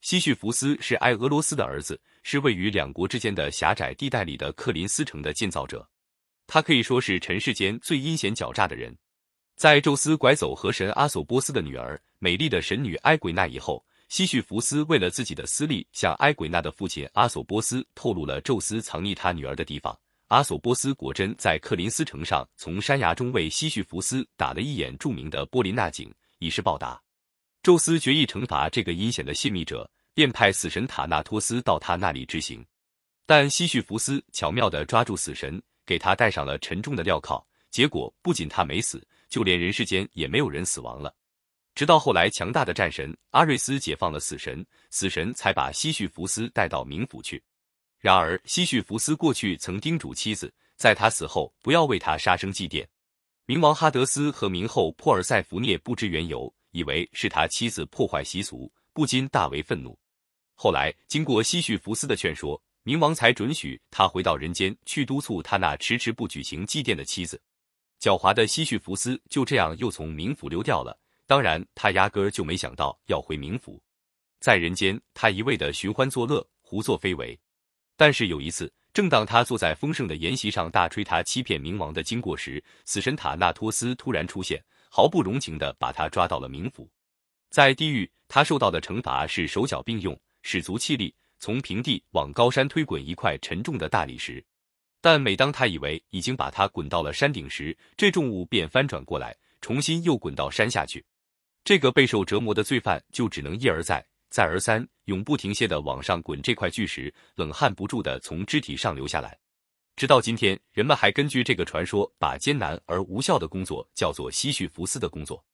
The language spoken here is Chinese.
西绪福斯是埃俄罗斯的儿子，是位于两国之间的狭窄地带里的克林斯城的建造者。他可以说是尘世间最阴险狡诈的人。在宙斯拐走河神阿索波斯的女儿美丽的神女埃鬼娜以后，西绪福斯为了自己的私利，向埃鬼娜的父亲阿索波斯透露了宙斯藏匿他女儿的地方。阿索波斯果真在克林斯城上从山崖中为西绪福斯打了一眼著名的波林纳井，以示报答。宙斯决意惩罚这个阴险的泄密者，便派死神塔纳托斯到他那里执行。但西绪福斯巧妙地抓住死神，给他戴上了沉重的镣铐。结果不仅他没死，就连人世间也没有人死亡了。直到后来，强大的战神阿瑞斯解放了死神，死神才把西绪福斯带到冥府去。然而，西绪福斯过去曾叮嘱妻子，在他死后不要为他杀生祭奠。冥王哈德斯和冥后珀尔塞福涅不知缘由。以为是他妻子破坏习俗，不禁大为愤怒。后来经过西绪福斯的劝说，冥王才准许他回到人间去督促他那迟迟不举行祭奠的妻子。狡猾的西绪福斯就这样又从冥府溜掉了。当然，他压根儿就没想到要回冥府。在人间，他一味的寻欢作乐，胡作非为。但是有一次，正当他坐在丰盛的筵席上大吹他欺骗冥王的经过时，死神塔纳托斯突然出现。毫不容情地把他抓到了冥府，在地狱，他受到的惩罚是手脚并用，使足气力，从平地往高山推滚一块沉重的大理石。但每当他以为已经把他滚到了山顶时，这重物便翻转过来，重新又滚到山下去。这个备受折磨的罪犯就只能一而再、再而三、永不停歇地往上滚这块巨石，冷汗不住地从肢体上流下来。直到今天，人们还根据这个传说，把艰难而无效的工作叫做西绪福斯的工作。